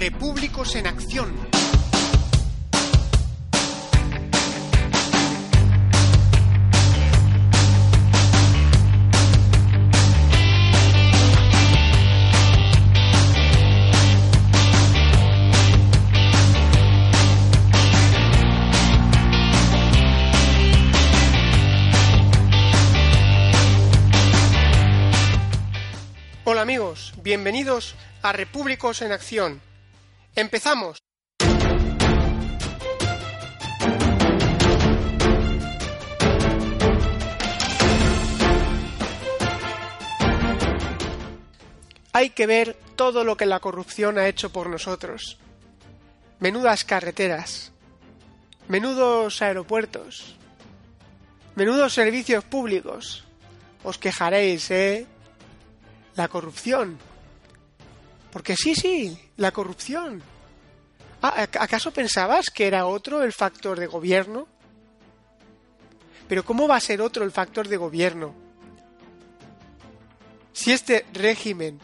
Repúblicos en Acción. Hola amigos, bienvenidos a Repúblicos en Acción. Empezamos. Hay que ver todo lo que la corrupción ha hecho por nosotros. Menudas carreteras, menudos aeropuertos, menudos servicios públicos. Os quejaréis, ¿eh? La corrupción. Porque sí, sí, la corrupción. Ah, ¿Acaso pensabas que era otro el factor de gobierno? Pero ¿cómo va a ser otro el factor de gobierno? Si este régimen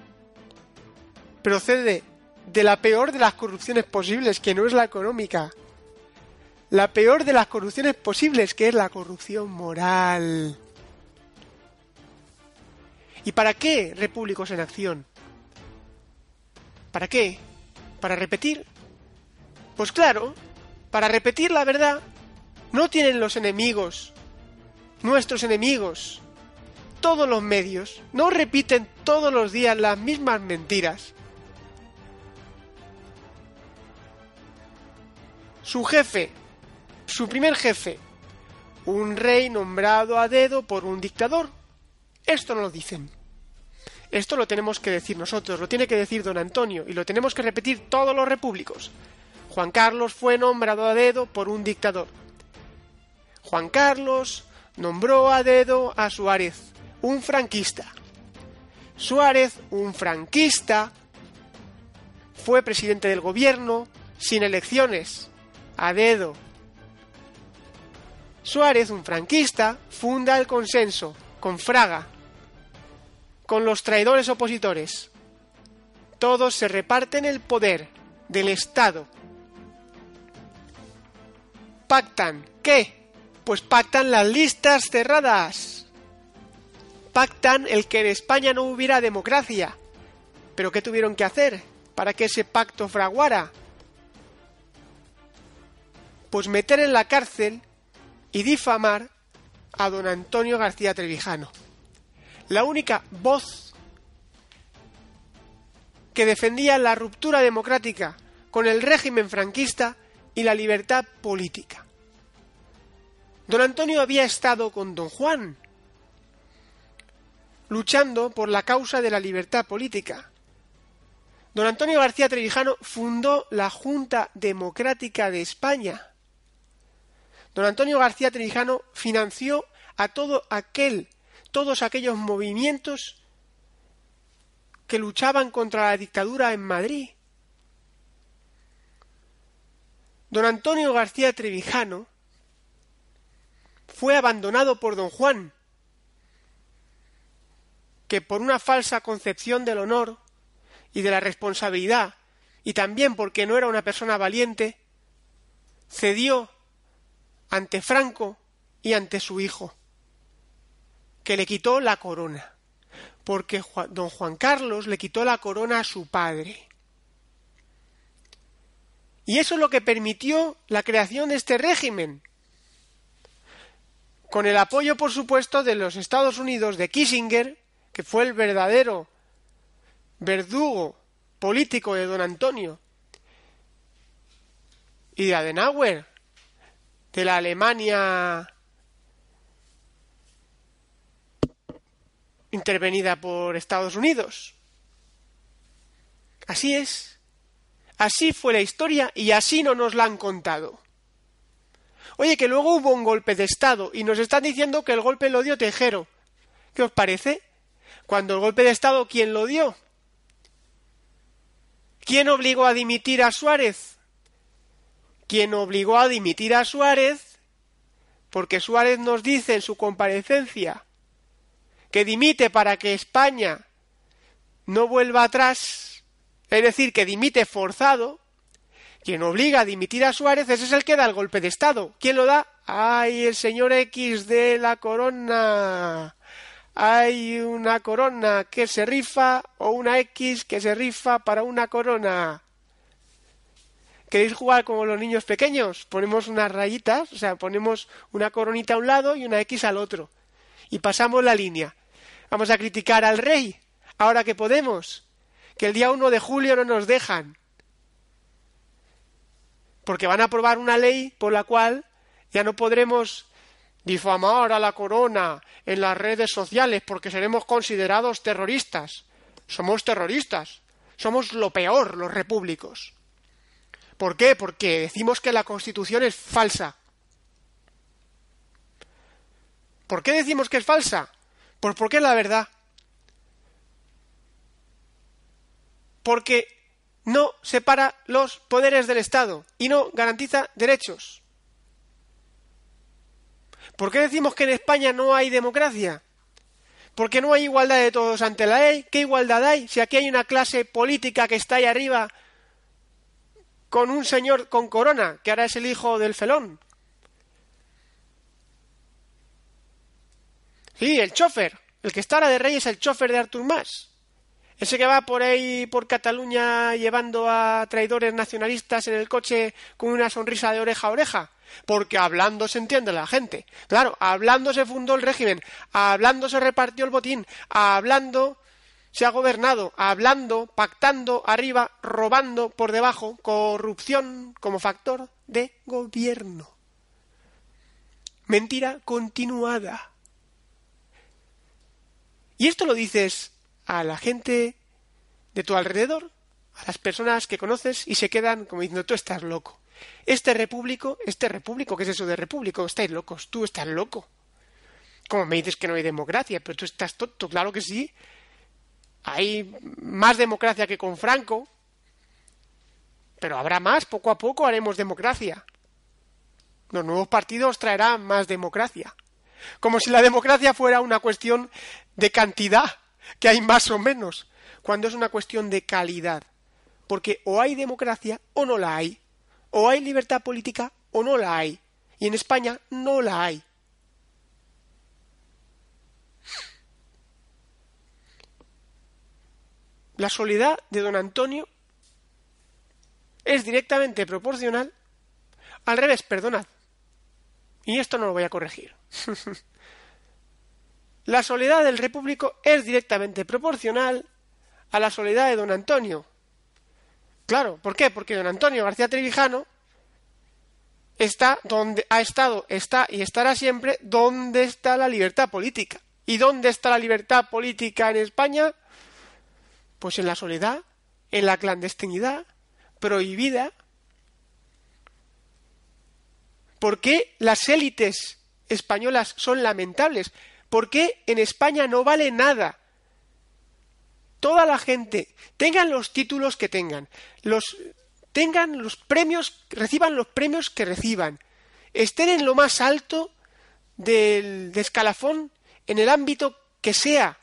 procede de la peor de las corrupciones posibles, que no es la económica, la peor de las corrupciones posibles, que es la corrupción moral. ¿Y para qué repúblicos en acción? ¿Para qué? ¿Para repetir? Pues claro, para repetir la verdad no tienen los enemigos, nuestros enemigos, todos los medios, no repiten todos los días las mismas mentiras. Su jefe, su primer jefe, un rey nombrado a dedo por un dictador. Esto no lo dicen. Esto lo tenemos que decir nosotros, lo tiene que decir don Antonio, y lo tenemos que repetir todos los repúblicos. Juan Carlos fue nombrado a dedo por un dictador. Juan Carlos nombró a dedo a Suárez, un franquista. Suárez, un franquista, fue presidente del gobierno sin elecciones, a dedo. Suárez, un franquista, funda el consenso con Fraga, con los traidores opositores. Todos se reparten el poder del Estado. Pactan. ¿Qué? Pues pactan las listas cerradas. Pactan el que en España no hubiera democracia. ¿Pero qué tuvieron que hacer para que ese pacto fraguara? Pues meter en la cárcel y difamar a don Antonio García Trevijano la única voz que defendía la ruptura democrática con el régimen franquista y la libertad política. Don Antonio había estado con don Juan, luchando por la causa de la libertad política. Don Antonio García Trevijano fundó la Junta Democrática de España. Don Antonio García Trevijano financió a todo aquel todos aquellos movimientos que luchaban contra la dictadura en Madrid. Don Antonio García Trevijano fue abandonado por don Juan, que por una falsa concepción del honor y de la responsabilidad, y también porque no era una persona valiente, cedió ante Franco y ante su hijo que le quitó la corona, porque don Juan Carlos le quitó la corona a su padre. Y eso es lo que permitió la creación de este régimen, con el apoyo, por supuesto, de los Estados Unidos, de Kissinger, que fue el verdadero verdugo político de don Antonio, y de Adenauer, de la Alemania intervenida por Estados Unidos. Así es. Así fue la historia y así no nos la han contado. Oye, que luego hubo un golpe de Estado y nos están diciendo que el golpe lo dio Tejero. ¿Qué os parece? Cuando el golpe de Estado, ¿quién lo dio? ¿Quién obligó a dimitir a Suárez? ¿Quién obligó a dimitir a Suárez? Porque Suárez nos dice en su comparecencia que dimite para que España no vuelva atrás es decir, que dimite forzado, quien obliga a dimitir a Suárez, ese es el que da el golpe de Estado. ¿Quién lo da? ¡Ay, el señor X de la corona! Hay una corona que se rifa o una X que se rifa para una corona. ¿Queréis jugar como los niños pequeños? Ponemos unas rayitas, o sea, ponemos una coronita a un lado y una X al otro. Y pasamos la línea. Vamos a criticar al rey, ahora que podemos, que el día 1 de julio no nos dejan. Porque van a aprobar una ley por la cual ya no podremos difamar a la corona en las redes sociales porque seremos considerados terroristas. Somos terroristas. Somos lo peor los repúblicos. ¿Por qué? Porque decimos que la Constitución es falsa. ¿Por qué decimos que es falsa? Pues porque es la verdad. Porque no separa los poderes del Estado y no garantiza derechos. ¿Por qué decimos que en España no hay democracia? Porque no hay igualdad de todos ante la ley. ¿Qué igualdad hay? Si aquí hay una clase política que está ahí arriba con un señor con corona, que ahora es el hijo del felón. Sí, el chofer. El que está ahora de rey es el chofer de Artur Mas. Ese que va por ahí, por Cataluña, llevando a traidores nacionalistas en el coche con una sonrisa de oreja a oreja. Porque hablando se entiende la gente. Claro, hablando se fundó el régimen, hablando se repartió el botín, hablando se ha gobernado hablando, pactando arriba, robando por debajo, corrupción como factor de gobierno. Mentira continuada. Y esto lo dices a la gente de tu alrededor, a las personas que conoces y se quedan como diciendo tú estás loco. Este repúblico, este repúblico, ¿qué es eso de repúblico? Estáis locos, tú estás loco. Como me dices que no hay democracia, pero tú estás tonto, claro que sí. Hay más democracia que con Franco, pero habrá más, poco a poco haremos democracia. Los nuevos partidos traerán más democracia. Como si la democracia fuera una cuestión de cantidad, que hay más o menos, cuando es una cuestión de calidad. Porque o hay democracia o no la hay. O hay libertad política o no la hay. Y en España no la hay. la soledad de don Antonio es directamente proporcional al revés, perdonad. Y esto no lo voy a corregir. la soledad del repúblico es directamente proporcional a la soledad de don Antonio. Claro, ¿por qué? Porque don Antonio García Trevijano está donde ha estado, está y estará siempre donde está la libertad política. ¿Y dónde está la libertad política en España? Pues en la soledad, en la clandestinidad, prohibida. ¿Por qué las élites españolas son lamentables? ¿Por qué en España no vale nada? Toda la gente, tengan los títulos que tengan, los tengan los premios, reciban los premios que reciban, estén en lo más alto del de escalafón en el ámbito que sea,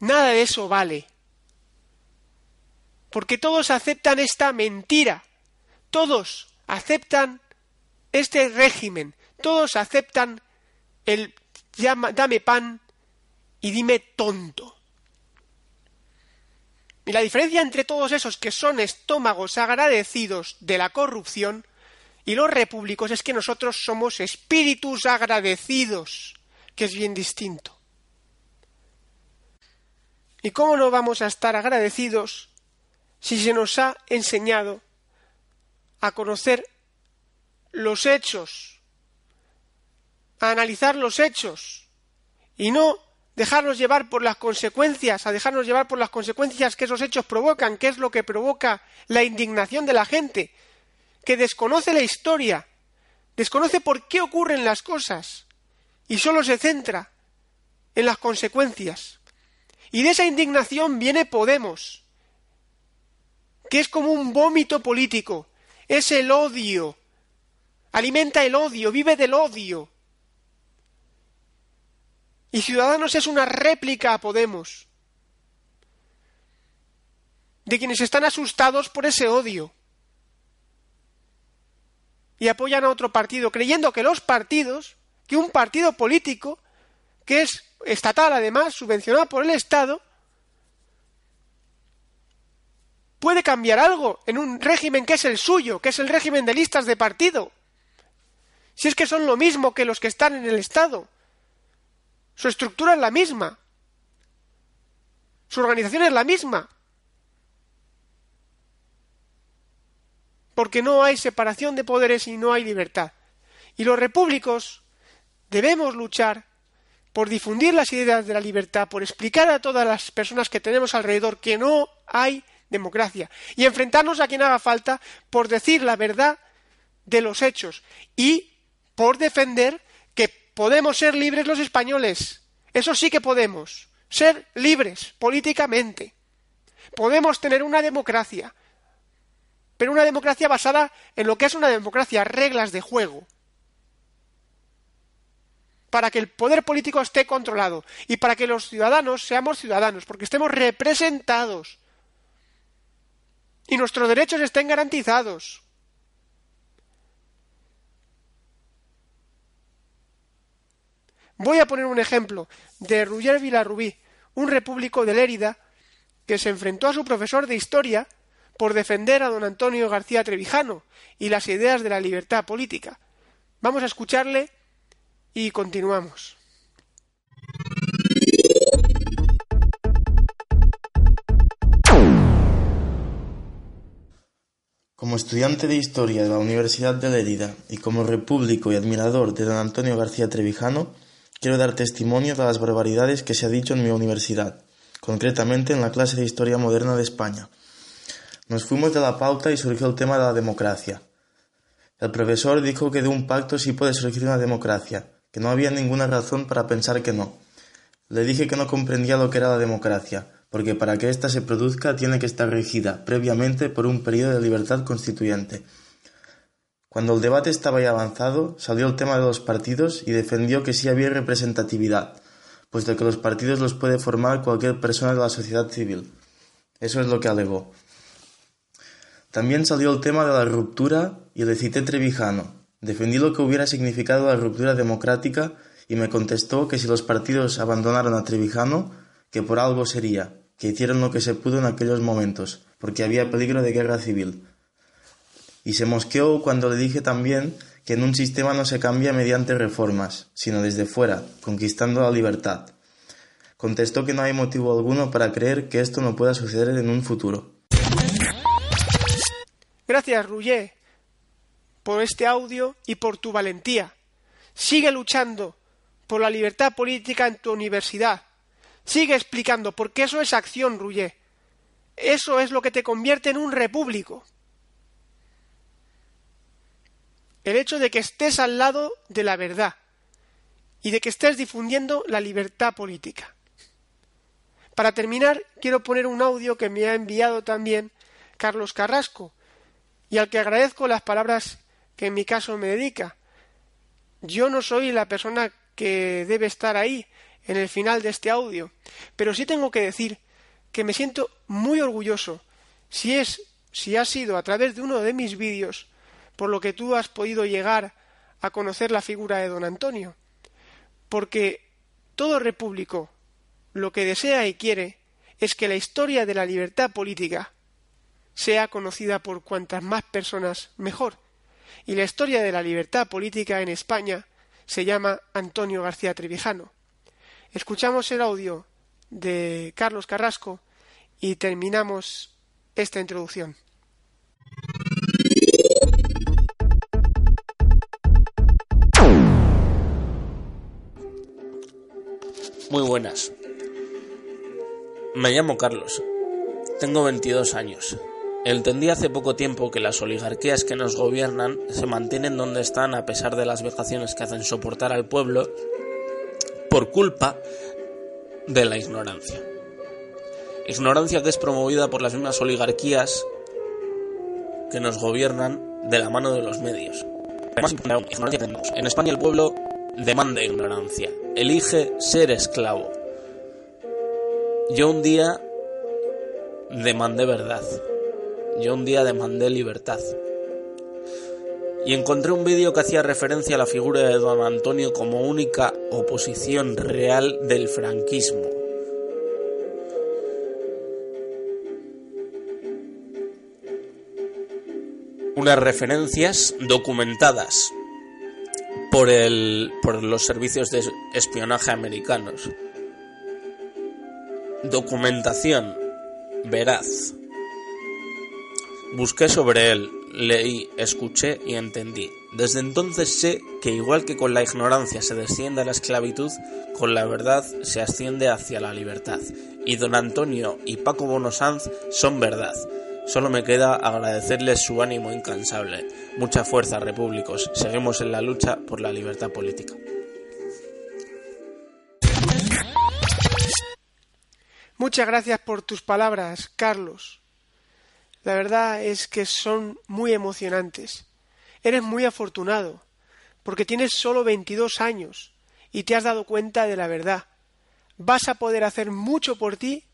Nada de eso vale. Porque todos aceptan esta mentira. Todos aceptan este régimen. Todos aceptan el dame pan y dime tonto. Y la diferencia entre todos esos que son estómagos agradecidos de la corrupción y los repúblicos es que nosotros somos espíritus agradecidos, que es bien distinto. ¿Y cómo no vamos a estar agradecidos si se nos ha enseñado a conocer los hechos, a analizar los hechos y no dejarnos llevar por las consecuencias, a dejarnos llevar por las consecuencias que esos hechos provocan, que es lo que provoca la indignación de la gente, que desconoce la historia, desconoce por qué ocurren las cosas y solo se centra en las consecuencias. Y de esa indignación viene Podemos, que es como un vómito político, es el odio, alimenta el odio, vive del odio. Y Ciudadanos es una réplica a Podemos. de quienes están asustados por ese odio y apoyan a otro partido, creyendo que los partidos, que un partido político, que es estatal además, subvencionado por el Estado, puede cambiar algo en un régimen que es el suyo, que es el régimen de listas de partido. Si es que son lo mismo que los que están en el Estado. Su estructura es la misma. Su organización es la misma. Porque no hay separación de poderes y no hay libertad. Y los repúblicos debemos luchar por difundir las ideas de la libertad, por explicar a todas las personas que tenemos alrededor que no hay democracia y enfrentarnos a quien haga falta por decir la verdad de los hechos y por defender podemos ser libres los españoles. Eso sí que podemos. Ser libres políticamente. Podemos tener una democracia. Pero una democracia basada en lo que es una democracia, reglas de juego. Para que el poder político esté controlado y para que los ciudadanos seamos ciudadanos, porque estemos representados y nuestros derechos estén garantizados. Voy a poner un ejemplo de Ruyer Villarrubí, un repúblico de Lérida que se enfrentó a su profesor de historia por defender a don Antonio García Trevijano y las ideas de la libertad política. Vamos a escucharle y continuamos. Como estudiante de Historia de la Universidad de Lérida y como repúblico y admirador de don Antonio García Trevijano, quiero dar testimonio de las barbaridades que se ha dicho en mi universidad, concretamente en la clase de Historia Moderna de España. Nos fuimos de la pauta y surgió el tema de la democracia. El profesor dijo que de un pacto sí puede surgir una democracia, que no había ninguna razón para pensar que no. Le dije que no comprendía lo que era la democracia, porque para que ésta se produzca tiene que estar regida previamente por un periodo de libertad constituyente cuando el debate estaba ya avanzado, salió el tema de los partidos y defendió que sí había representatividad, puesto que los partidos los puede formar cualquier persona de la sociedad civil. Eso es lo que alegó. También salió el tema de la ruptura y le cité Trevijano. Defendí lo que hubiera significado la ruptura democrática y me contestó que si los partidos abandonaron a Trevijano, que por algo sería, que hicieron lo que se pudo en aquellos momentos, porque había peligro de guerra civil y se mosqueó cuando le dije también que en un sistema no se cambia mediante reformas, sino desde fuera, conquistando la libertad. Contestó que no hay motivo alguno para creer que esto no pueda suceder en un futuro. Gracias, Rouget, por este audio y por tu valentía. Sigue luchando por la libertad política en tu universidad. Sigue explicando, porque eso es acción, Rouget. Eso es lo que te convierte en un repúblico. El hecho de que estés al lado de la verdad y de que estés difundiendo la libertad política. Para terminar, quiero poner un audio que me ha enviado también Carlos Carrasco y al que agradezco las palabras que en mi caso me dedica. Yo no soy la persona que debe estar ahí en el final de este audio, pero sí tengo que decir que me siento muy orgulloso si es si ha sido a través de uno de mis vídeos por lo que tú has podido llegar a conocer la figura de don Antonio. Porque todo repúblico lo que desea y quiere es que la historia de la libertad política sea conocida por cuantas más personas mejor. Y la historia de la libertad política en España se llama Antonio García Trevijano. Escuchamos el audio de Carlos Carrasco y terminamos esta introducción. Muy buenas. Me llamo Carlos. Tengo 22 años. Entendí hace poco tiempo que las oligarquías que nos gobiernan se mantienen donde están a pesar de las vejaciones que hacen soportar al pueblo por culpa de la ignorancia. Ignorancia que es promovida por las mismas oligarquías que nos gobiernan de la mano de los medios. En España el pueblo demanda ignorancia, elige ser esclavo. Yo un día demandé verdad. Yo un día demandé libertad. Y encontré un vídeo que hacía referencia a la figura de don Antonio como única oposición real del franquismo. Unas referencias documentadas por, el, por los servicios de espionaje americanos. Documentación veraz. Busqué sobre él, leí, escuché y entendí. Desde entonces sé que igual que con la ignorancia se desciende a la esclavitud, con la verdad se asciende hacia la libertad. Y don Antonio y Paco Bonosanz son verdad. Solo me queda agradecerles su ánimo incansable. Mucha fuerza, repúblicos. Seguimos en la lucha por la libertad política. Muchas gracias por tus palabras, Carlos. La verdad es que son muy emocionantes. Eres muy afortunado, porque tienes solo 22 años y te has dado cuenta de la verdad. Vas a poder hacer mucho por ti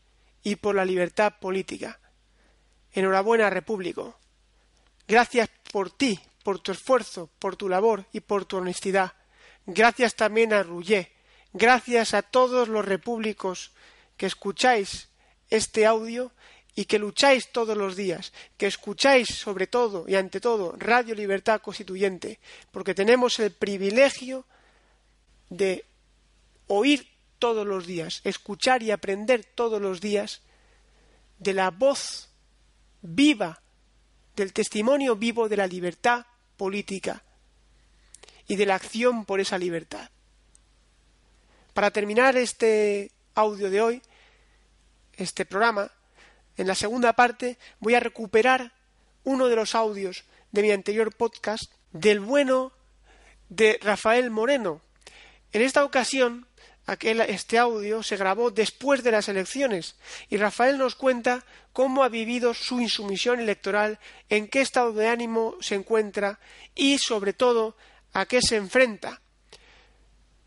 y por la libertad política. Enhorabuena, Repúblico. Gracias por ti, por tu esfuerzo, por tu labor y por tu honestidad. Gracias también a Rouget. Gracias a todos los repúblicos que escucháis este audio y que lucháis todos los días, que escucháis sobre todo y ante todo Radio Libertad Constituyente, porque tenemos el privilegio de oír todos los días, escuchar y aprender todos los días de la voz viva, del testimonio vivo de la libertad política y de la acción por esa libertad. Para terminar este audio de hoy, este programa, en la segunda parte voy a recuperar uno de los audios de mi anterior podcast del bueno de Rafael Moreno. En esta ocasión, aquel, este audio se grabó después de las elecciones y Rafael nos cuenta cómo ha vivido su insumisión electoral, en qué estado de ánimo se encuentra y, sobre todo, a qué se enfrenta.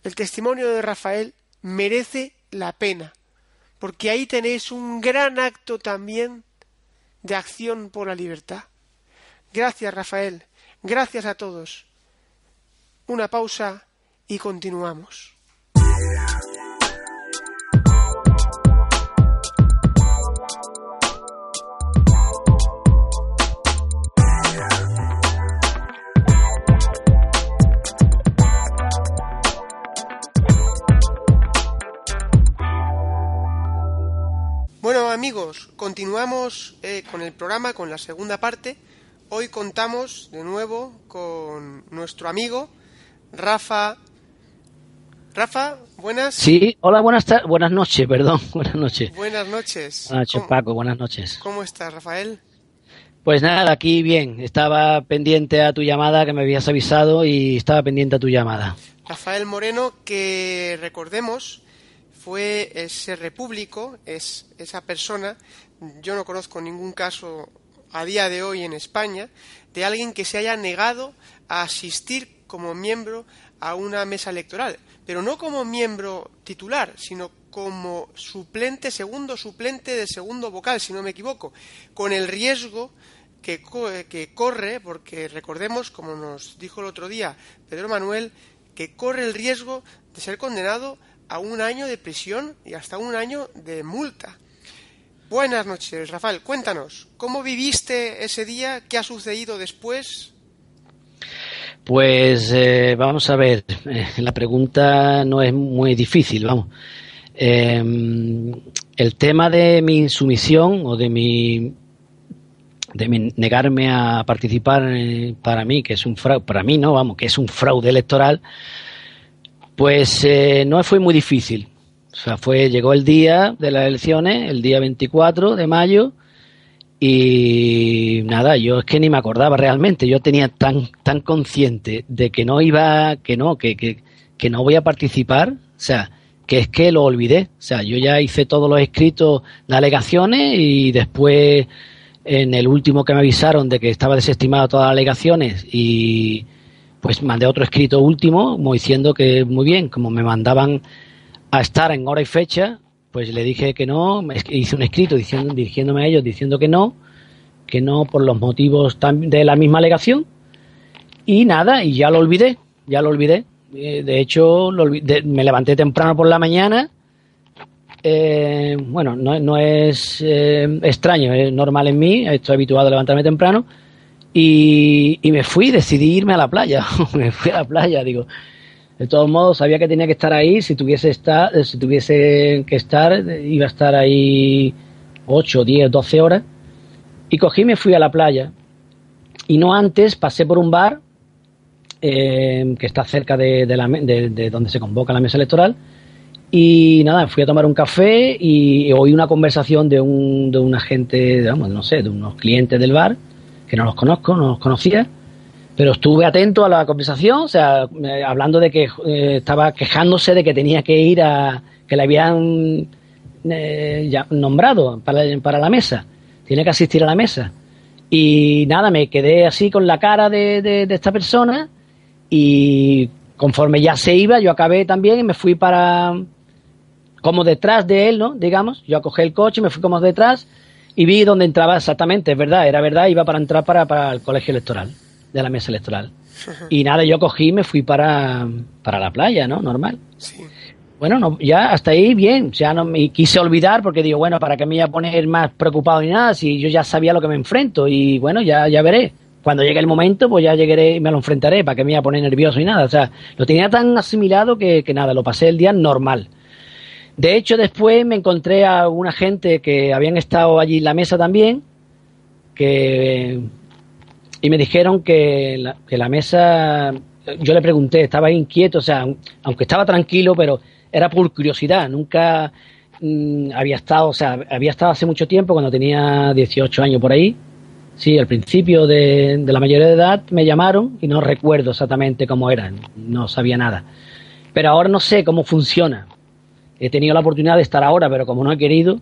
El testimonio de Rafael merece la pena porque ahí tenéis un gran acto también de acción por la libertad. Gracias, Rafael. Gracias a todos. Una pausa y continuamos. Amigos, continuamos eh, con el programa, con la segunda parte. Hoy contamos de nuevo con nuestro amigo Rafa. Rafa, buenas. Sí, hola, buenas buenas noches, perdón, buenas noches. Buenas noches. Buenas noches, Paco, buenas noches. ¿Cómo estás, Rafael? Pues nada, aquí bien. Estaba pendiente a tu llamada que me habías avisado y estaba pendiente a tu llamada. Rafael Moreno, que recordemos fue ese repúblico, es esa persona, yo no conozco ningún caso a día de hoy en España, de alguien que se haya negado a asistir como miembro a una mesa electoral, pero no como miembro titular, sino como suplente, segundo suplente de segundo vocal, si no me equivoco, con el riesgo que, que corre, porque recordemos, como nos dijo el otro día Pedro Manuel, que corre el riesgo de ser condenado a un año de prisión y hasta un año de multa. Buenas noches, Rafael. Cuéntanos, ¿cómo viviste ese día? ¿Qué ha sucedido después? Pues eh, vamos a ver, eh, la pregunta no es muy difícil, vamos. Em, el tema de mi insumisión o de mi de negarme a participar eh, para mí que es un fraude para mí no vamos que es un fraude electoral pues eh, no fue muy difícil. O sea, fue, llegó el día de las elecciones, el día 24 de mayo, y nada, yo es que ni me acordaba realmente. Yo tenía tan, tan consciente de que no iba, que no, que, que, que no voy a participar. O sea, que es que lo olvidé. O sea, yo ya hice todos los escritos de alegaciones y después en el último que me avisaron de que estaba desestimado todas las alegaciones y pues mandé otro escrito último, diciendo que muy bien, como me mandaban a estar en hora y fecha, pues le dije que no, hice un escrito diciendo, dirigiéndome a ellos diciendo que no, que no por los motivos de la misma alegación. Y nada, y ya lo olvidé, ya lo olvidé. Eh, de hecho, me levanté temprano por la mañana. Eh, bueno, no, no es eh, extraño, es normal en mí, estoy habituado a levantarme temprano. Y, y me fui, decidí irme a la playa. me fui a la playa, digo, de todos modos, sabía que tenía que estar ahí. Si tuviese, estar, eh, si tuviese que estar, iba a estar ahí 8, 10, 12 horas. Y cogí y me fui a la playa. Y no antes pasé por un bar eh, que está cerca de, de, donde se convoca la mesa electoral. Y nada, fui a tomar un café y, oí una conversación de un, de un agente, digamos, no sé, de unos clientes del bar, que no los conozco, no los conocía pero estuve atento a la conversación, o sea, hablando de que eh, estaba quejándose de que tenía que ir a, que le habían eh, ya nombrado para, para, la mesa, tiene que asistir a la mesa. Y nada, me quedé así con la cara de, de, esta persona y conforme ya se iba, yo acabé también y me fui para, como detrás de él, ¿no? Digamos, yo acogí el coche, me fui como detrás y vi dónde entraba exactamente, es verdad, era verdad, iba para entrar para, para el colegio electoral de la mesa electoral. Y nada, yo cogí y me fui para, para la playa, ¿no? Normal. Bueno, no, ya hasta ahí bien, ya no me quise olvidar porque digo, bueno, ¿para qué me voy a poner más preocupado ni nada si yo ya sabía lo que me enfrento? Y bueno, ya, ya veré. Cuando llegue el momento, pues ya llegaré y me lo enfrentaré, ¿para qué me voy a poner nervioso y nada? O sea, lo tenía tan asimilado que, que nada, lo pasé el día normal. De hecho, después me encontré a una gente que habían estado allí en la mesa también, que y me dijeron que la, que la mesa, yo le pregunté, estaba inquieto, o sea, aunque estaba tranquilo, pero era por curiosidad, nunca mm, había estado, o sea, había estado hace mucho tiempo, cuando tenía 18 años por ahí, sí, al principio de, de la mayoría de edad me llamaron y no recuerdo exactamente cómo era, no sabía nada. Pero ahora no sé cómo funciona. He tenido la oportunidad de estar ahora, pero como no he querido,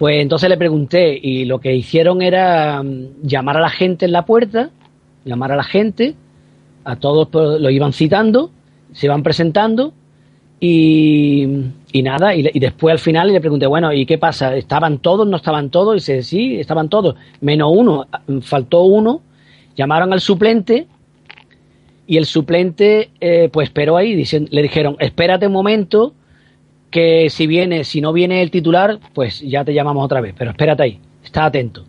pues entonces le pregunté y lo que hicieron era mm, llamar a la gente en la puerta, llamar a la gente, a todos pues, lo iban citando, se iban presentando y, nada, y, después al final le pregunté, bueno, ¿y qué pasa? ¿Estaban todos? ¿No estaban todos? Y dice, sí, estaban todos, menos uno, faltó uno, llamaron al suplente y el suplente eh, pues esperó ahí, le dijeron, espérate un momento que si viene, si no viene el titular, pues ya te llamamos otra vez, pero espérate ahí, está atento.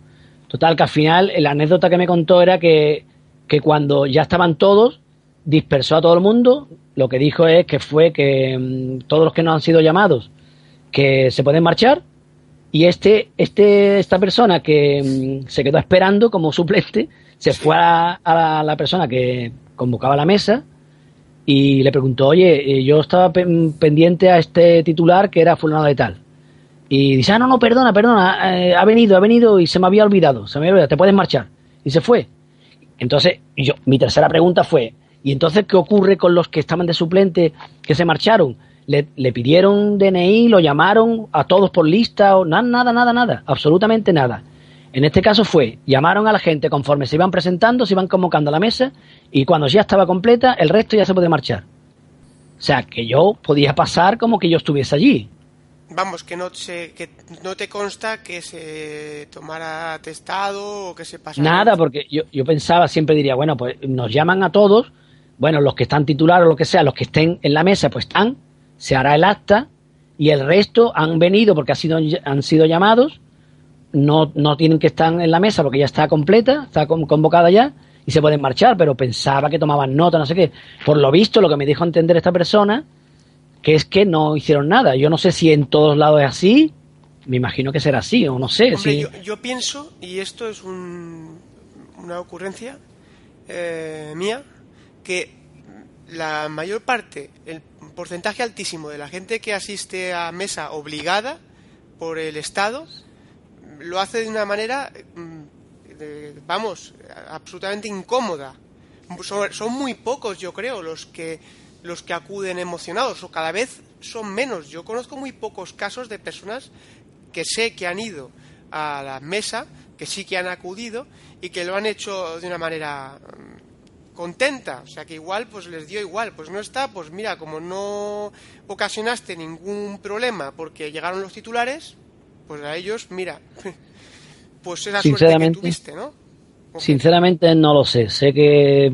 Total, que al final la anécdota que me contó era que, que cuando ya estaban todos, dispersó a todo el mundo, lo que dijo es que fue que mm, todos los que no han sido llamados, que se pueden marchar, y este, este, esta persona que mm, se quedó esperando como suplente, se fue a, a la persona que convocaba la mesa, y le preguntó, oye, eh, yo estaba pendiente a este titular que era fulano de tal. Y dice, ah, no, no, perdona, perdona, eh, ha venido, ha venido y se me había olvidado, se me había olvidado, te puedes marchar. Y se fue. Entonces, yo, mi tercera pregunta fue, ¿y entonces qué ocurre con los que estaban de suplente que se marcharon? Le, le pidieron DNI, lo llamaron a todos por lista, o nada, nada, nada, nada, absolutamente nada. En este caso fue, llamaron a la gente conforme se iban presentando, se iban convocando a la mesa y cuando ya estaba completa, el resto ya se puede marchar. O sea, que yo podía pasar como que yo estuviese allí. Vamos, que no, que no te consta que se tomara atestado o que se pasara. Nada, porque yo, yo pensaba, siempre diría, bueno, pues nos llaman a todos, bueno, los que están titulares o lo que sea, los que estén en la mesa, pues están, se hará el acta y el resto han venido porque han sido, han sido llamados no, no tienen que estar en la mesa porque ya está completa, está convocada ya y se pueden marchar, pero pensaba que tomaban nota, no sé qué. Por lo visto, lo que me dijo entender esta persona, que es que no hicieron nada. Yo no sé si en todos lados es así, me imagino que será así, o no sé. si... yo, pienso, y esto es una ocurrencia eh, mía, que la mayor parte, el porcentaje altísimo de la gente que asiste a mesa obligada por el Estado, lo hace de una manera, mm, vamos, absolutamente incómoda. Son, muy pocos, yo creo, los que los que acuden emocionados, o cada vez son menos. Yo conozco muy pocos casos de personas que sé que han ido a la mesa, que sí que han acudido y que lo han hecho de una manera contenta, o sea que igual pues les dio igual, pues no está, pues mira, como no ocasionaste ningún problema porque llegaron los titulares, pues a ellos, mira, pues esa suerte que tuviste, ¿no? Sinceramente no lo sé, sé que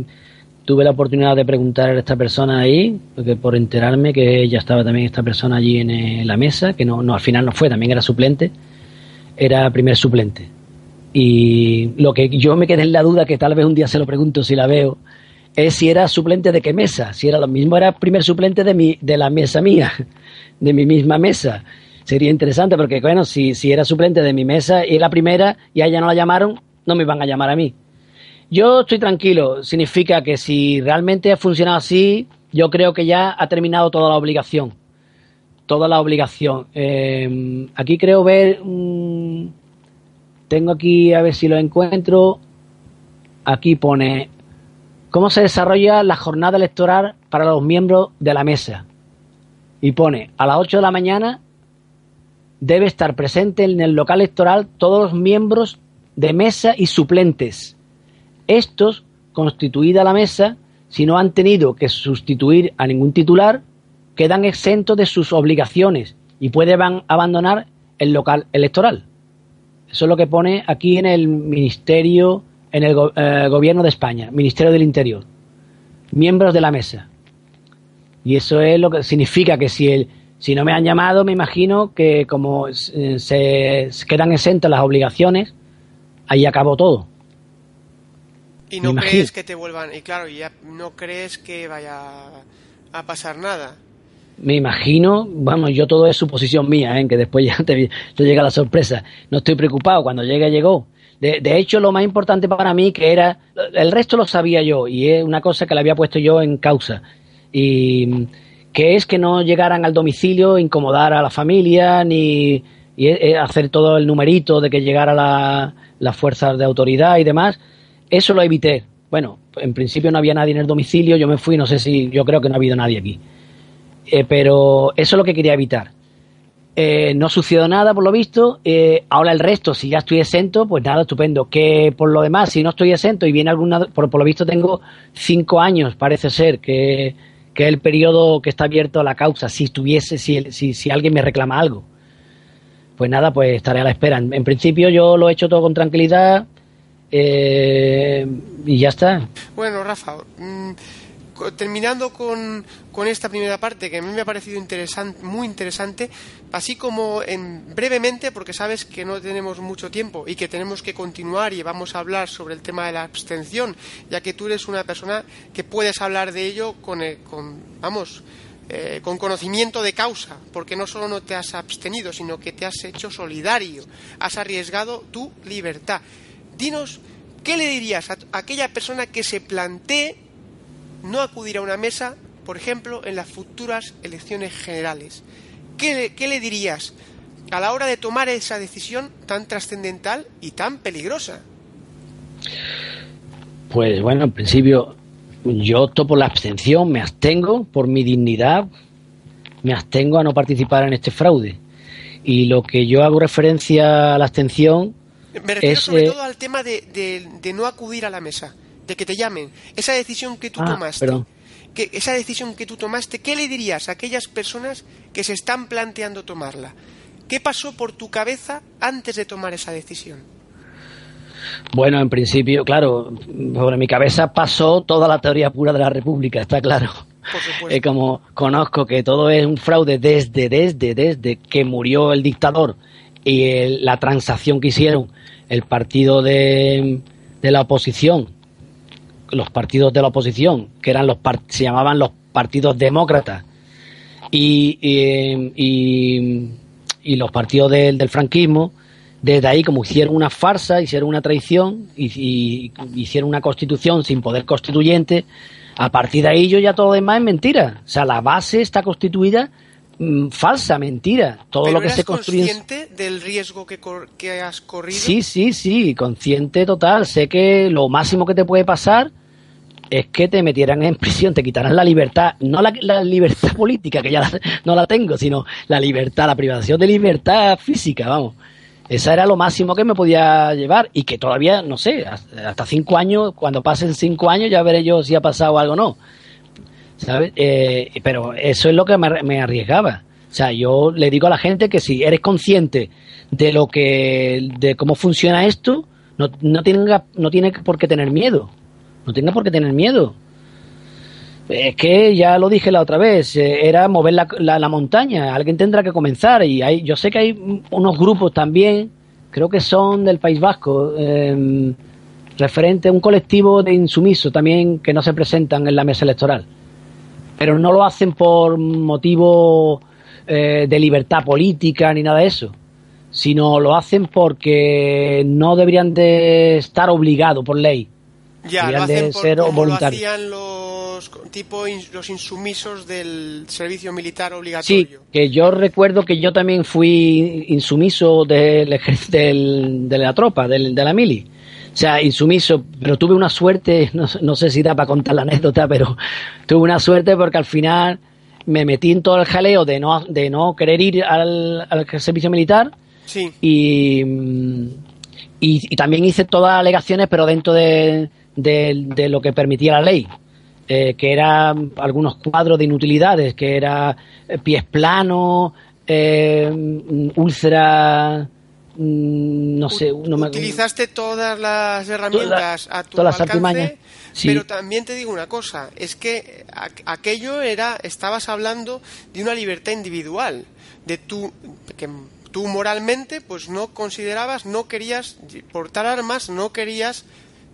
tuve la oportunidad de preguntar a esta persona ahí, porque por enterarme que ya estaba también esta persona allí en eh, la mesa, que no, no al final no fue, también era suplente, era primer suplente. Y lo que yo me quedé en la duda, que tal vez un día se lo pregunto si la veo, es si era suplente de qué mesa. Si era lo mismo, era primer suplente de, mi, de la mesa mía, de mi misma mesa. Sería interesante porque, bueno, si, si era suplente de mi mesa y la primera y a ella no la llamaron, no me iban a llamar a mí. Yo estoy tranquilo. Significa que si realmente ha funcionado así, yo creo que ya ha terminado toda la obligación. Toda la obligación. Eh, aquí creo ver. tengo aquí, a ver si lo encuentro. Aquí pone cómo se desarrolla la jornada electoral para los miembros de la mesa. Y pone, a las 8 de la mañana debe estar presente en el local electoral todos los miembros de mesa y suplentes. Estos, constituida la mesa, si no han tenido que sustituir a ningún titular, quedan exentos de sus obligaciones y pueden abandonar el local electoral. Eso es lo que pone aquí en el Ministerio en el eh, gobierno de España, Ministerio del Interior, miembros de la mesa. Y eso es lo que significa que si el, si no me han llamado, me imagino que como eh, se, quedan exentas las obligaciones, ahí acabó todo. Y no crees que te vuelvan, y claro, ya no crees que vaya a pasar nada. Me imagino, vamos, yo todo es suposición mía, ¿eh? que después ya te, te llega la sorpresa. No estoy preocupado, cuando llegue, llegó de, de, hecho, lo más importante para mí que era, el resto lo sabía yo y es una cosa que le había puesto yo en causa. Y que es que no llegaran al domicilio, incomodar a la familia, ni y hacer todo el numerito de que llegara la, las fuerzas de autoridad y demás. Eso lo evité. Bueno, en principio no había nadie en el domicilio, yo me fui, no sé si, yo creo que no ha habido nadie aquí. Eh, pero eso es lo que quería evitar. Eh, no sucedió nada por lo visto. Eh, ahora el resto, si ya estoy exento, pues nada, estupendo. Que por lo demás, si no estoy exento y viene alguna. Por, lo visto tengo cinco años, parece ser, que, que, es el periodo que está abierto a la causa. Si estuviese, si, si, si alguien me reclama algo. Pues nada, pues estaré a la espera. En, principio yo lo he hecho todo con tranquilidad. Eh, y ya está. Bueno, Rafa, mm, terminando con, esta primera parte que a mí me ha parecido muy interesante, así como en, brevemente, porque sabes que no tenemos mucho tiempo y que tenemos que continuar y vamos a hablar sobre el tema de la abstención, ya que tú eres una persona que puedes hablar de ello con, eh, con vamos, eh, con conocimiento de causa, porque no solo no te has abstenido, sino que te has hecho solidario, has arriesgado tu libertad. Dinos, ¿qué le dirías a aquella persona que se plantee no acudir a una mesa, por ejemplo, en las futuras elecciones generales. ¿Qué, le dirías a la hora de tomar esa decisión tan trascendental y tan peligrosa? Pues bueno, en principio yo opto por la abstención, me abstengo por mi dignidad, me abstengo a no participar en este fraude. Y lo que yo hago referencia a la abstención. Me refiero sobre eh, todo al tema de no acudir a la mesa de que te llamen, esa decisión que tú ah, tomaste, que esa decisión que tú tomaste, ¿qué le dirías a aquellas personas que se están planteando tomarla? ¿Qué pasó por tu cabeza antes de tomar esa decisión? Bueno, en principio, claro, sobre mi cabeza pasó toda la teoría pura de la República, está claro. Eh, como conozco que todo es un fraude desde, desde, desde que murió el dictador y la transacción que hicieron el partido de, de la oposición los partidos de la oposición, que eran los se llamaban los partidos demócratas, y, y, los partidos del, franquismo, desde ahí como hicieron una farsa, hicieron una traición, y, hicieron una constitución sin poder constituyente, a partir de ahí yo ya todo demás es mentira. O sea, la base está constituida falsa, mentira. Todo lo que se construye. consciente del riesgo que, que, has corrido? Sí, sí, sí, consciente total. Sé que lo máximo que te puede pasar es que te metieran en prisión, te quitaran la libertad, no la, libertad política, que ya no la tengo, sino la libertad, la privación de libertad física, vamos. Esa era lo máximo que me podía llevar y que todavía, no sé, hasta cinco años, cuando pasen cinco años ya veré yo si ha pasado algo o no. ¿Sabes? Eh, pero eso es lo que me, arriesgaba. O sea, yo le digo a la gente que si eres consciente de lo que, de cómo funciona esto, no, no, tenga, no tiene por qué tener miedo. No tiene por qué tener miedo. Es que ya lo dije la otra vez, eh, era mover la, la, montaña, alguien tendrá que comenzar y hay, yo sé que hay unos grupos también, creo que son del País Vasco, eh, referente a un colectivo de insumisos también que no se presentan en la mesa electoral, pero no lo hacen por motivo eh, de libertad política ni nada de eso, sino lo hacen porque no deberían de estar obligados por ley. Ya, lo hacen por, ser como lo hacían los tipo los insumisos del servicio militar obligatorio. Sí, que yo recuerdo que yo también fui insumiso del, del, de la tropa, del, de la mili. O sea, insumiso, pero tuve una suerte, no, no sé si da para contar la anécdota, pero tuve una suerte porque al final me metí en todo el jaleo de no, de no querer ir al, al servicio militar. Sí. Y, y, y, también hice todas las alegaciones, pero dentro de, de, lo que permitía la ley. Eh, que eran algunos cuadros de inutilidades, que era eh, pies planos, eh, úlcera, mm, no sé, no utilizaste todas las herramientas a tu todas alcance, pero también te digo una cosa, es que aquello era, estabas hablando de una libertad individual, de tu que tú moralmente pues no considerabas, no querías portar armas, no querías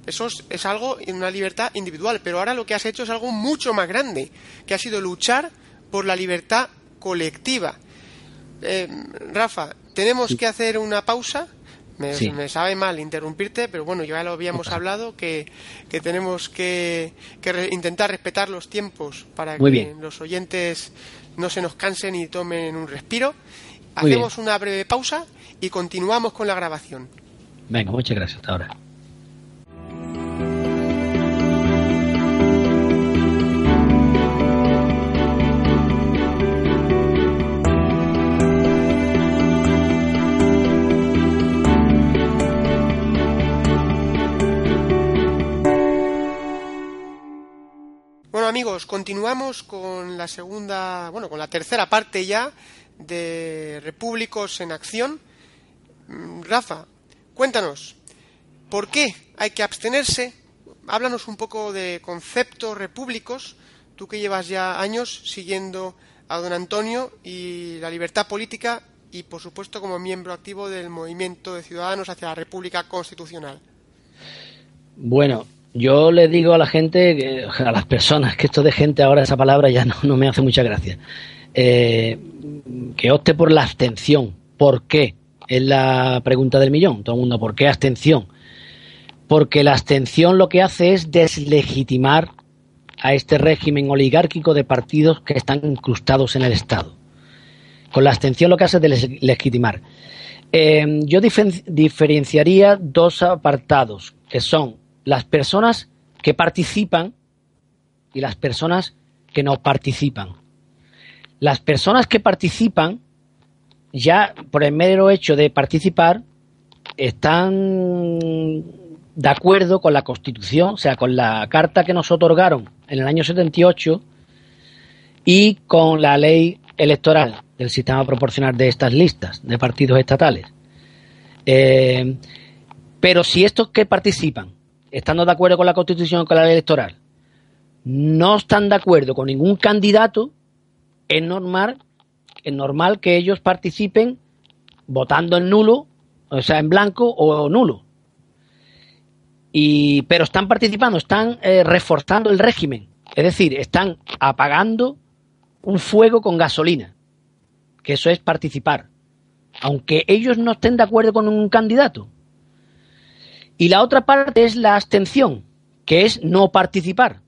eso es, algo en una libertad individual, pero ahora lo que has hecho es algo mucho más grande, que ha sido luchar por la libertad colectiva. Eh, Rafa, tenemos que hacer una pausa. Me, sabe mal interrumpirte, pero bueno, ya lo habíamos hablado, que, tenemos que, intentar respetar los tiempos para que los oyentes no se nos cansen y tomen un respiro. Hacemos una breve pausa y continuamos con la grabación. Venga, muchas gracias. Hasta ahora. Amigos, continuamos con la segunda, bueno, con la tercera parte ya de Repúblicos en Acción. Mm, Rafa, cuéntanos, ¿por qué hay que abstenerse? Háblanos un poco de conceptos repúblicos, tú que llevas ya años siguiendo a don Antonio y la libertad política y, por supuesto, como miembro activo del movimiento de ciudadanos hacia la República Constitucional. Bueno, yo le digo a la gente, a las personas, que esto de gente ahora, esa palabra ya no, me hace mucha gracia, eh, que opte por la abstención. ¿Por qué? Es la pregunta del millón. Todo el mundo, ¿por qué abstención? Porque la abstención lo que hace es deslegitimar a este régimen oligárquico de partidos que están incrustados en el Estado. Con la abstención lo que hace es deslegitimar. Eh, yo diferenciaría dos apartados, que son las personas que participan y las personas que no participan. Las personas que participan, ya por el mero hecho de participar, están de acuerdo con la Constitución, o sea, con la carta que nos otorgaron en el año 78 y con la ley electoral del sistema proporcional de estas listas de partidos estatales. Eh, pero si estos que participan estando de acuerdo con la Constitución con la ley electoral, no están de acuerdo con ningún candidato, es normal, es normal que ellos participen votando en nulo, o sea, en blanco o nulo. Y, pero están participando, están eh, reforzando el régimen. Es decir, están apagando un fuego con gasolina. Que eso es participar. Aunque ellos no estén de acuerdo con un candidato. Y la otra parte es la abstención, que es no participar.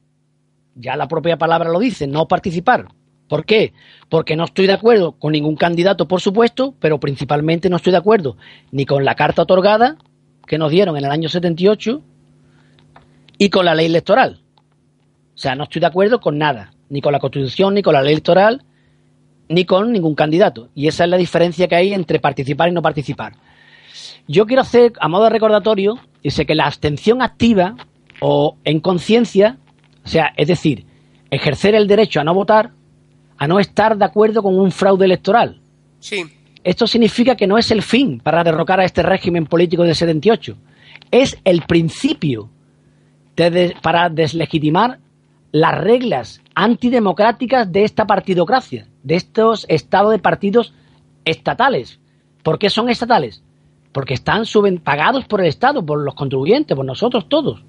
Ya la propia palabra lo dice, no participar. ¿Por qué? Porque no estoy de acuerdo con ningún candidato, por supuesto, pero principalmente no estoy de acuerdo ni con la carta otorgada que nos dieron en el año 78 y con la ley electoral. O sea, no estoy de acuerdo con nada, ni con la Constitución, ni con la ley electoral, ni con ningún candidato. Y esa es la diferencia que hay entre participar y no participar. Yo quiero hacer, a modo de recordatorio, dice que la abstención activa o en conciencia, o sea, es decir, ejercer el derecho a no votar, a no estar de acuerdo con un fraude electoral. Sí. Esto significa que no es el fin para derrocar a este régimen político del 78, es el principio para deslegitimar las reglas antidemocráticas de esta partidocracia, de estos estados de partidos estatales. ¿Por qué son estatales? Porque están pagados por el Estado, por los contribuyentes, por nosotros todos.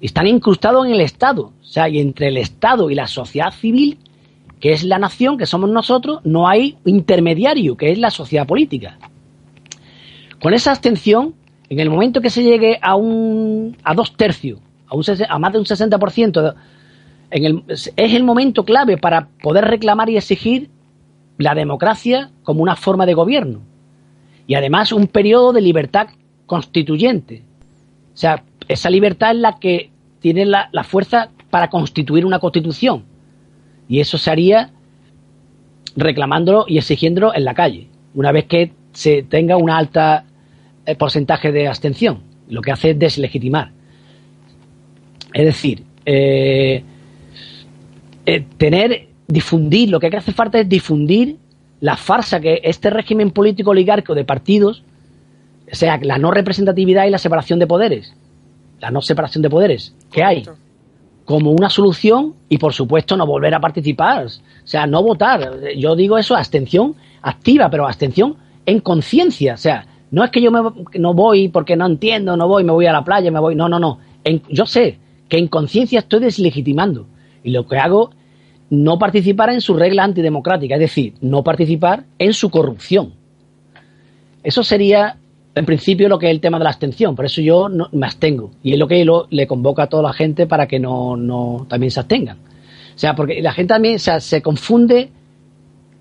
Están incrustados en el Estado. O sea, y entre el Estado y la sociedad civil, que es la nación, que somos nosotros, no hay intermediario, que es la sociedad política. Con esa abstención, en el momento que se llegue a, un, a dos tercios, a, un, a más de un 60%, en el, es el momento clave para poder reclamar y exigir la democracia como una forma de gobierno. Y además un periodo de libertad constituyente. O sea, esa libertad es la que tiene la, fuerza para constituir una constitución. Y eso se haría reclamándolo y exigiéndolo en la calle, una vez que se tenga un alta eh, porcentaje de abstención. Lo que hace es deslegitimar. Es decir, eh, eh, tener difundir, lo que hace falta es difundir la farsa que este régimen político oligarco de partidos, o sea, la no representatividad y la separación de poderes, la no separación de poderes que hay, como una solución y por supuesto no volver a participar, o sea, no votar. Yo digo eso, abstención activa, pero abstención en conciencia, o sea, no es que yo me, no voy porque no entiendo, no voy, me voy a la playa, me voy, no, no, no, yo sé que en conciencia estoy deslegitimando. Y lo que hago no participar en su regla antidemocrática, es decir, no participar en su corrupción. Eso sería, en principio, lo que es el tema de la abstención. Por eso yo no, me abstengo. Y es lo que le convoca a toda la gente para que no, no también se abstengan. O sea, porque la gente también se confunde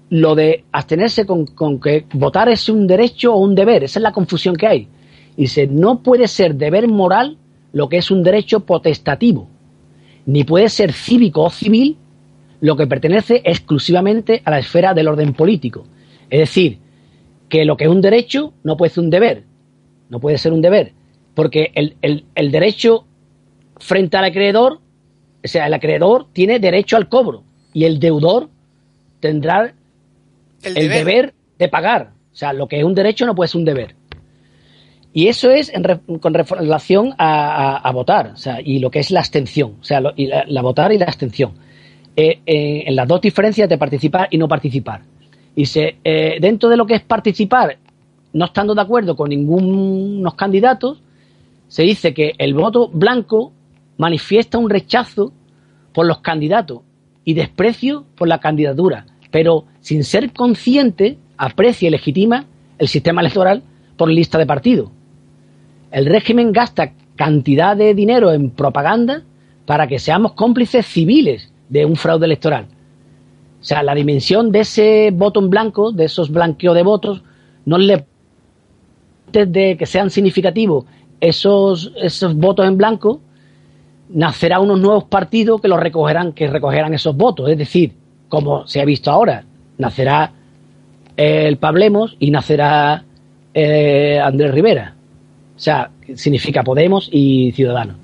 lo de abstenerse con, con, que votar es un derecho o un deber. Esa es la confusión que hay. Y dice, no puede ser deber moral lo que es un derecho potestativo. Ni puede ser cívico o civil lo que pertenece exclusivamente a la esfera del orden político. Es decir, que lo que es un derecho no puede ser un deber, no puede ser un deber, porque el, derecho frente al acreedor, o sea, el acreedor tiene derecho al cobro y el deudor tendrá el, deber. de pagar. O sea, lo que es un derecho no puede ser un deber. Y eso es con relación a, votar, o sea, y lo que es la abstención, o sea, la votar y la abstención. Eh, eh, en las dos diferencias de participar y no participar. Y se, eh, dentro de lo que es participar, no estando de acuerdo con ningunos candidatos, se dice que el voto blanco manifiesta un rechazo por los candidatos y desprecio por la candidatura, pero sin ser consciente aprecia y legitima el sistema electoral por lista de partido. El régimen gasta cantidad de dinero en propaganda para que seamos cómplices civiles de un fraude electoral. O sea, la dimensión de ese voto en blanco, de esos blanqueos de votos, no le de que sean significativos esos, esos votos en blanco, nacerá unos nuevos partidos que los recogerán, que recogerán esos votos. Es decir, como se ha visto ahora, nacerá el Pablemos y nacerá eh, Andrés Rivera. O sea, significa Podemos y Ciudadanos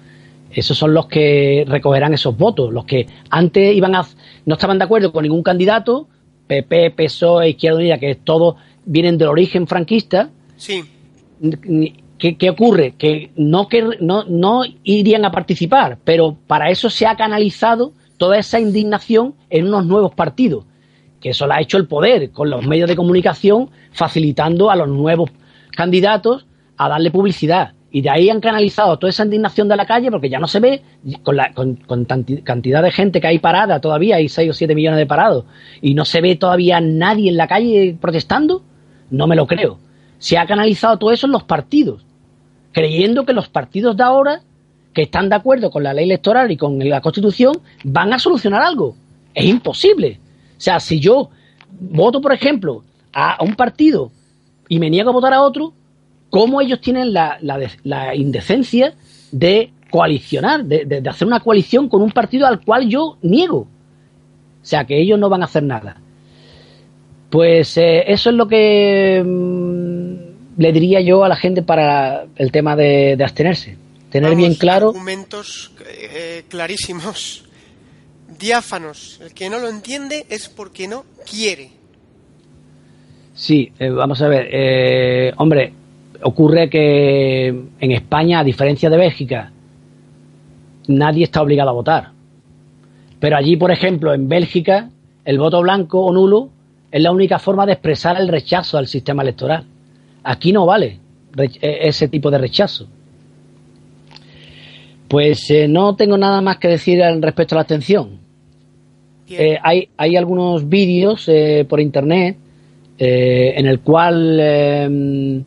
esos son los que recogerán esos votos, los que antes iban a, no estaban de acuerdo con ningún candidato, PP, PSOE, Izquierda Unida, que todos vienen del origen franquista. Sí. ¿Qué, ocurre? Que no, que no, no irían a participar, pero para eso se ha canalizado toda esa indignación en unos nuevos partidos, que eso lo ha hecho el poder, con los medios de comunicación facilitando a los nuevos candidatos a darle publicidad. Y de ahí han canalizado toda esa indignación de la calle, porque ya no se ve, con, la, con, cantidad de gente que hay parada todavía, hay 6 o 7 millones de parados, y no se ve todavía nadie en la calle protestando, no me lo creo. Se ha canalizado todo eso en los partidos, creyendo que los partidos de ahora, que están de acuerdo con la ley electoral y con la constitución, van a solucionar algo. Es imposible. O sea, si yo voto, por ejemplo, a un partido y me niego a votar a otro, cómo ellos tienen la, indecencia de coalicionar, de, hacer una coalición con un partido al cual yo niego. O sea, que ellos no van a hacer nada. Pues eh, eso es lo que mm, le diría yo a la gente para el tema de, abstenerse. Tener bien claro. Argumentos eh, clarísimos, diáfanos. El que no lo entiende es porque no quiere. Sí, eh, vamos a ver. Eh, hombre, ocurre que en España, a diferencia de Bélgica, nadie está obligado a votar. Pero allí, por ejemplo, en Bélgica, el voto blanco o nulo es la única forma de expresar el rechazo al sistema electoral. Aquí no vale e, ese tipo de rechazo. Pues eh, no tengo nada más que decir respecto a la abstención. Eh, hay, hay, algunos vídeos eh, por internet en el cual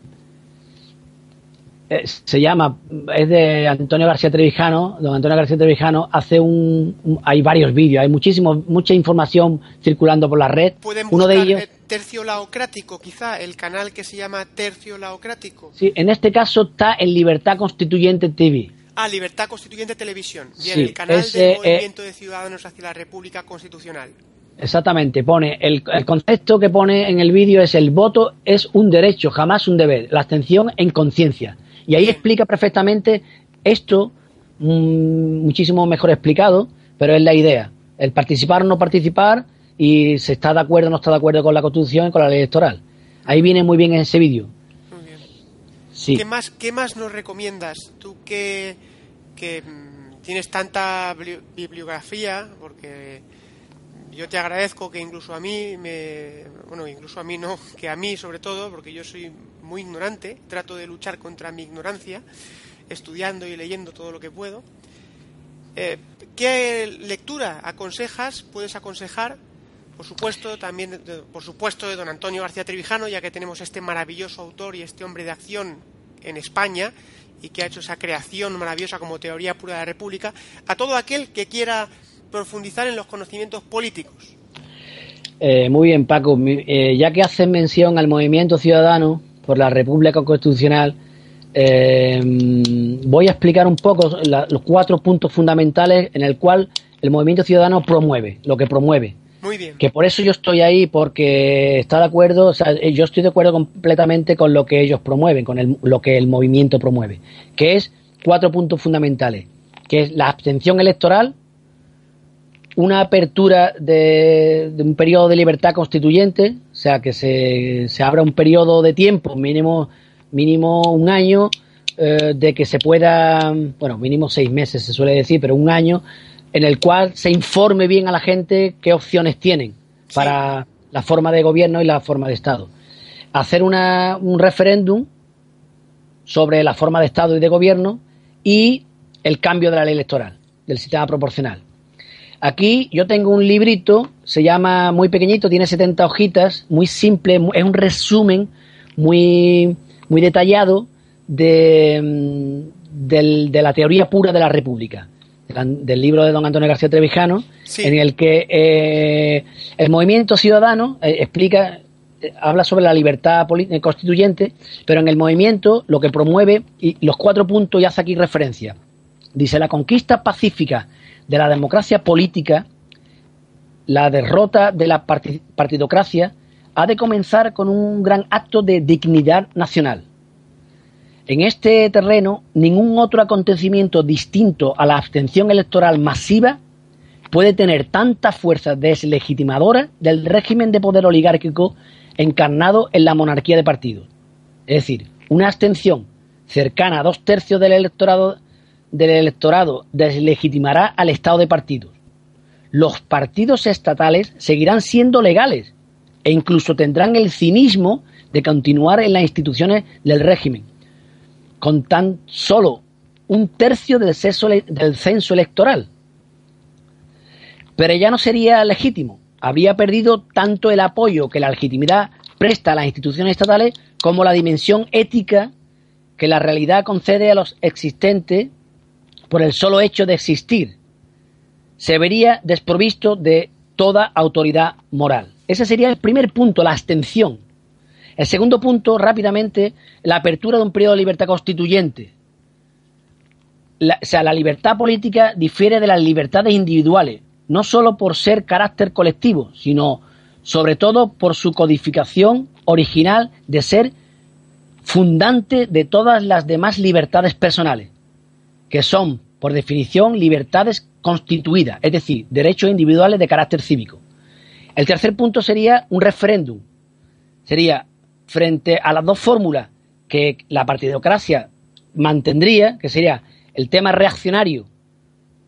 eh, se llama, es de Antonio García Trevijano, don Antonio García Trevijano hace un, hay varios vídeos, hay muchísimo, mucha información circulando por la red. Pueden Uno de ellos Tercio Laocrático, quizá, el canal que se llama Tercio Laocrático. Sí, en este caso está en Libertad Constituyente TV. Ah, Libertad Constituyente Televisión. Bien, el canal del eh, Movimiento de Ciudadanos hacia la República Constitucional. Exactamente, pone el, el, concepto que pone en el vídeo es el voto es un derecho, jamás un deber, la abstención en conciencia. Y ahí explica perfectamente esto, mm, muchísimo mejor explicado, pero es la idea. El participar o no participar y se está de acuerdo o no está de acuerdo con la Constitución y con la ley electoral. Ahí viene muy bien en ese vídeo. Sí. ¿Qué, más, ¿Qué más nos recomiendas? Tú que, que mm, tienes tanta bibliografía, porque yo te agradezco que incluso a mí, me, bueno, incluso a mí no, que a mí sobre todo, porque yo soy muy ignorante, trato de luchar contra mi ignorancia, estudiando y leyendo todo lo que puedo. Eh, ¿Qué lectura aconsejas, puedes aconsejar? Por supuesto, también, por supuesto, de don Antonio García Trevijano, ya que tenemos este maravilloso autor y este hombre de acción en España y que ha hecho esa creación maravillosa como teoría pura de la República, a todo aquel que quiera profundizar en los conocimientos políticos. Eh, muy bien, Paco. Eh, ya que haces mención al movimiento ciudadano por la República Constitucional, eh, voy a explicar un poco los cuatro puntos fundamentales en el cual el movimiento ciudadano promueve, lo que promueve. Muy bien. Que por eso yo estoy ahí, porque está de acuerdo, o sea, yo estoy de acuerdo completamente con lo que ellos promueven, con lo que el movimiento promueve, que es cuatro puntos fundamentales, que es la abstención electoral, una apertura de, un periodo de libertad constituyente, sea, que se, se abra un periodo de tiempo, mínimo, mínimo un año, eh, de que se pueda, bueno, mínimo seis meses se suele decir, pero un año, en el cual se informe bien a la gente qué opciones tienen para la forma de gobierno y la forma de Estado. Hacer una, un referéndum sobre la forma de Estado y de gobierno y el cambio de la ley electoral, del sistema proporcional. Aquí yo tengo un librito, se llama muy pequeñito, tiene 70 hojitas, muy simple, es un resumen muy, muy detallado de, mm, de la teoría pura de la República, del libro de don Antonio García Trevijano, en el que eh, el movimiento ciudadano eh, explica, eh, habla sobre la libertad constituyente, pero en el movimiento lo que promueve, y los cuatro puntos y hace aquí referencia, dice la conquista pacífica de la democracia política, la derrota de la partidocracia, ha de comenzar con un gran acto de dignidad nacional. En este terreno, ningún otro acontecimiento distinto a la abstención electoral masiva puede tener tanta fuerza deslegitimadora del régimen de poder oligárquico encarnado en la monarquía de partidos. Es decir, una abstención cercana a dos tercios del electorado del electorado deslegitimará al Estado de partidos. Los partidos estatales seguirán siendo legales e incluso tendrán el cinismo de continuar en las instituciones del régimen, con tan solo un tercio del censo, del censo electoral. Pero ya no sería legítimo. Habría perdido tanto el apoyo que la legitimidad presta a las instituciones estatales como la dimensión ética que la realidad concede a los existentes por el solo hecho de existir, se vería desprovisto de toda autoridad moral. Ese sería el primer punto, la abstención. El segundo punto, rápidamente, la apertura de un periodo de libertad constituyente. o sea, la libertad política difiere de las libertades individuales, no solo por ser carácter colectivo, sino sobre todo por su codificación original de ser fundante de todas las demás libertades personales, que son, por definición, libertades constituidas, es decir, derechos individuales de carácter cívico. El tercer punto sería un referéndum. Sería frente a las dos fórmulas que la partidocracia mantendría, que sería el tema reaccionario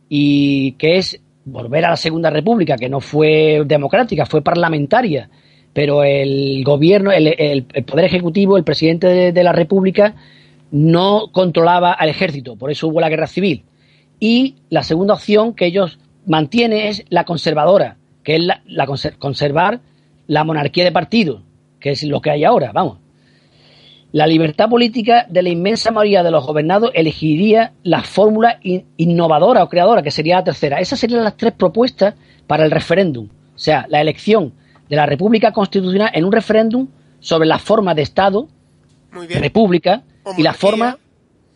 y que es volver a la Segunda República, que no fue democrática, fue parlamentaria, pero el gobierno, el, poder ejecutivo, el presidente de, la República no controlaba al ejército, por eso hubo la guerra civil. Y la segunda opción que ellos mantienen es la conservadora, que es la, conservar la monarquía de partido, que es lo que hay ahora, vamos. La libertad política de la inmensa mayoría de los gobernados elegiría la fórmula innovadora o creadora, que sería la tercera. Esas serían las tres propuestas para el referéndum. O sea, la elección de la República Constitucional en un referéndum sobre la forma de Estado, República, y la forma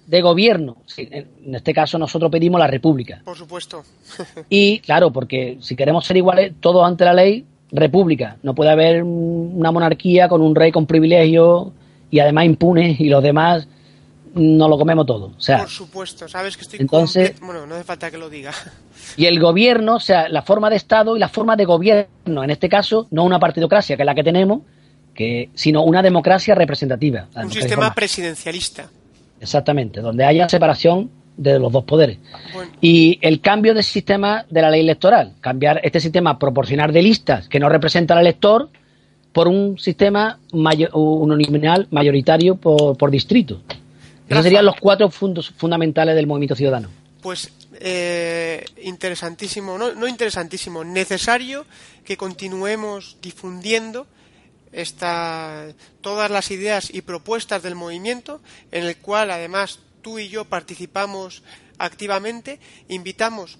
de gobierno. En este caso nosotros pedimos la República. Por supuesto. y claro, porque si queremos ser iguales todos ante la ley, República. No puede haber una monarquía con un rey con privilegios y además impune y los demás no lo comemos todo. O sea, Por supuesto, sabes que estoy entonces, bueno, no hace falta que lo diga. Y el gobierno, o sea, la forma de Estado y la forma de gobierno, en este caso, no una partidocracia, que es la que tenemos, que, sino una democracia representativa. Un sistema presidencialista. Exactamente, donde haya separación de los dos poderes. Y el cambio del sistema de la ley electoral, cambiar este sistema proporcional de listas que no representa al elector por un sistema uninominal mayoritario por, distrito. Esos serían los cuatro puntos fundamentales del movimiento ciudadano. Pues eh, interesantísimo, no, no, interesantísimo, necesario que continuemos difundiendo esta, todas las ideas y propuestas del movimiento, en el cual además tú y yo participamos activamente, invitamos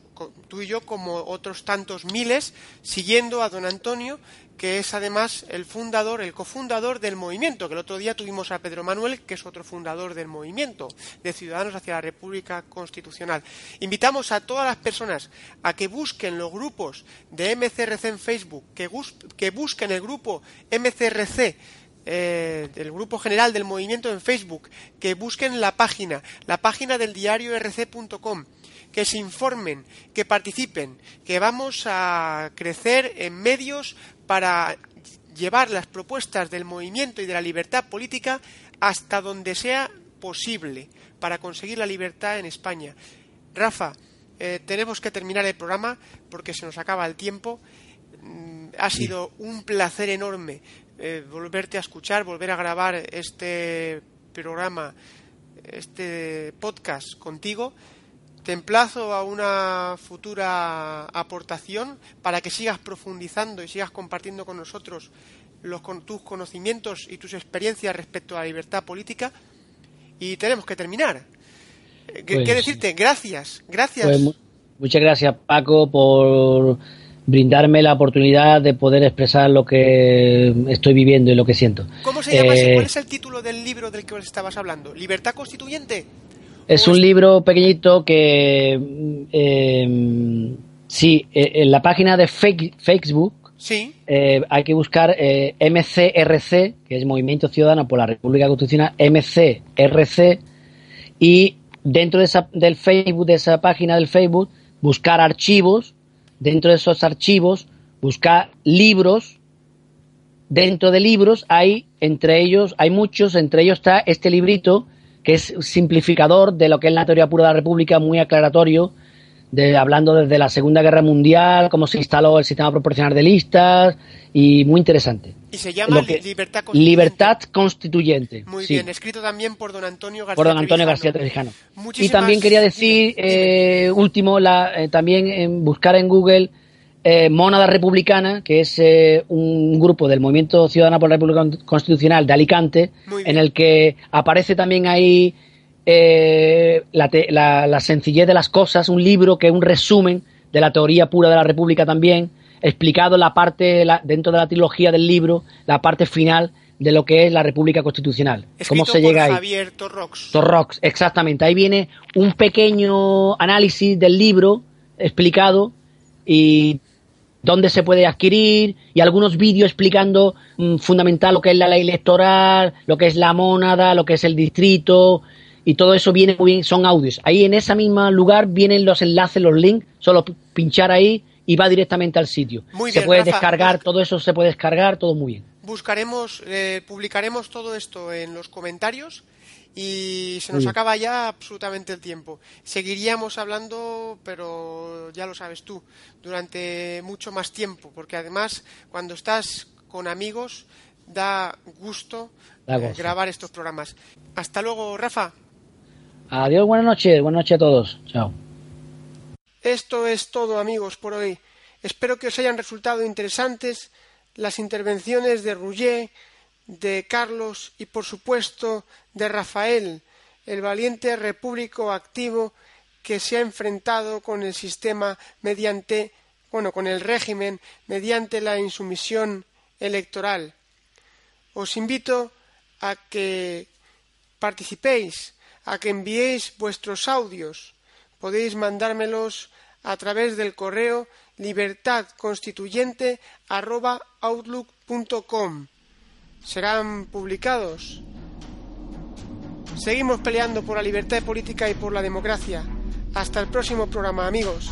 tú y yo como otros tantos miles, siguiendo a don Antonio que es además el fundador, el cofundador del movimiento, que el otro día tuvimos a Pedro Manuel, que es otro fundador del movimiento de Ciudadanos hacia la República Constitucional. Invitamos a todas las personas a que busquen los grupos de MCRC en Facebook, que, busquen el grupo MCRC eh, el grupo general del movimiento en Facebook, que busquen la página, la página del diario rc.com, que se informen, que participen, que vamos a crecer en medios para llevar las propuestas del movimiento y de la libertad política hasta donde sea posible para conseguir la libertad en España. Rafa, eh, tenemos que terminar el programa porque se nos acaba el tiempo. Mm, ha sido un placer enorme eh, volverte a escuchar, volver a grabar este programa, este podcast contigo te emplazo a una futura aportación para que sigas profundizando y sigas compartiendo con nosotros los, con tus conocimientos y tus experiencias respecto a la libertad política. Y tenemos que terminar. Eh, ¿Qué, pues decirte? Gracias, gracias. Pues muchas gracias, Paco, por brindarme la oportunidad de poder expresar lo que estoy viviendo y lo que siento. ¿Cómo se llama? Eh, ¿Cuál es el título del libro del que os estabas hablando? ¿Libertad constituyente? Es un libro pequeñito que, em, sí, e, en la página de Facebook sí. Eh, hay que buscar eh, MCRC, que es Movimiento Ciudadano por la República Constitucional, MCRC, y dentro de esa, del Facebook, de esa página del Facebook, buscar archivos, dentro de esos archivos, buscar libros, dentro de libros hay, entre ellos, hay muchos, entre ellos está este librito, que es simplificador de lo que es la teoría pura de la República, muy aclaratorio, de, hablando desde la Segunda Guerra Mundial, cómo se instaló el sistema proporcional de listas, y muy interesante. Y se llama Libertad Constituyente. Libertad Constituyente. Muy bien, escrito también por don Antonio García Por don Antonio García Trevijano. Y también quería decir, eh, último, la, eh, también en buscar en Google eh, Mónada Republicana, que es eh, un grupo del Movimiento Ciudadano por la República Constitucional de Alicante, en el que aparece también ahí eh, la, sencillez de las cosas, un libro que es un resumen de la teoría pura de la República también, explicado la parte, dentro de la trilogía del libro, la parte final de lo que es la República Constitucional. ¿Cómo se llega ahí? Javier Torrox. Torrox, exactamente. Ahí viene un pequeño análisis del libro explicado y dónde se puede adquirir y algunos vídeos explicando mm, fundamental lo que es la ley electoral, lo que es la mónada, lo que es el distrito y todo eso viene muy bien, son audios. Ahí en ese mismo lugar vienen los enlaces, los links, solo pinchar ahí y va directamente al sitio. se puede descargar, todo eso se puede descargar, todo muy bien. Buscaremos, eh, publicaremos todo esto en los comentarios y se nos acaba ya absolutamente el tiempo. Seguiríamos hablando, pero ya lo sabes tú, durante mucho más tiempo, porque además cuando estás con amigos da gusto eh, grabar estos programas. Hasta luego, Rafa. Adiós, buenas noches, buenas noches a todos. Chao. Esto es todo, amigos, por hoy. Espero que os hayan resultado interesantes las intervenciones de Rouget, de Carlos y, por supuesto, de Rafael, el valiente repúblico activo que se ha enfrentado con el sistema mediante, bueno, con el régimen mediante la insumisión electoral. Os invito a que participéis, a que enviéis vuestros audios. Podéis mandármelos a través del correo libertadconstituyente@outlook.com serán publicados. Seguimos peleando por la libertad política y por la democracia. Hasta el próximo programa, amigos.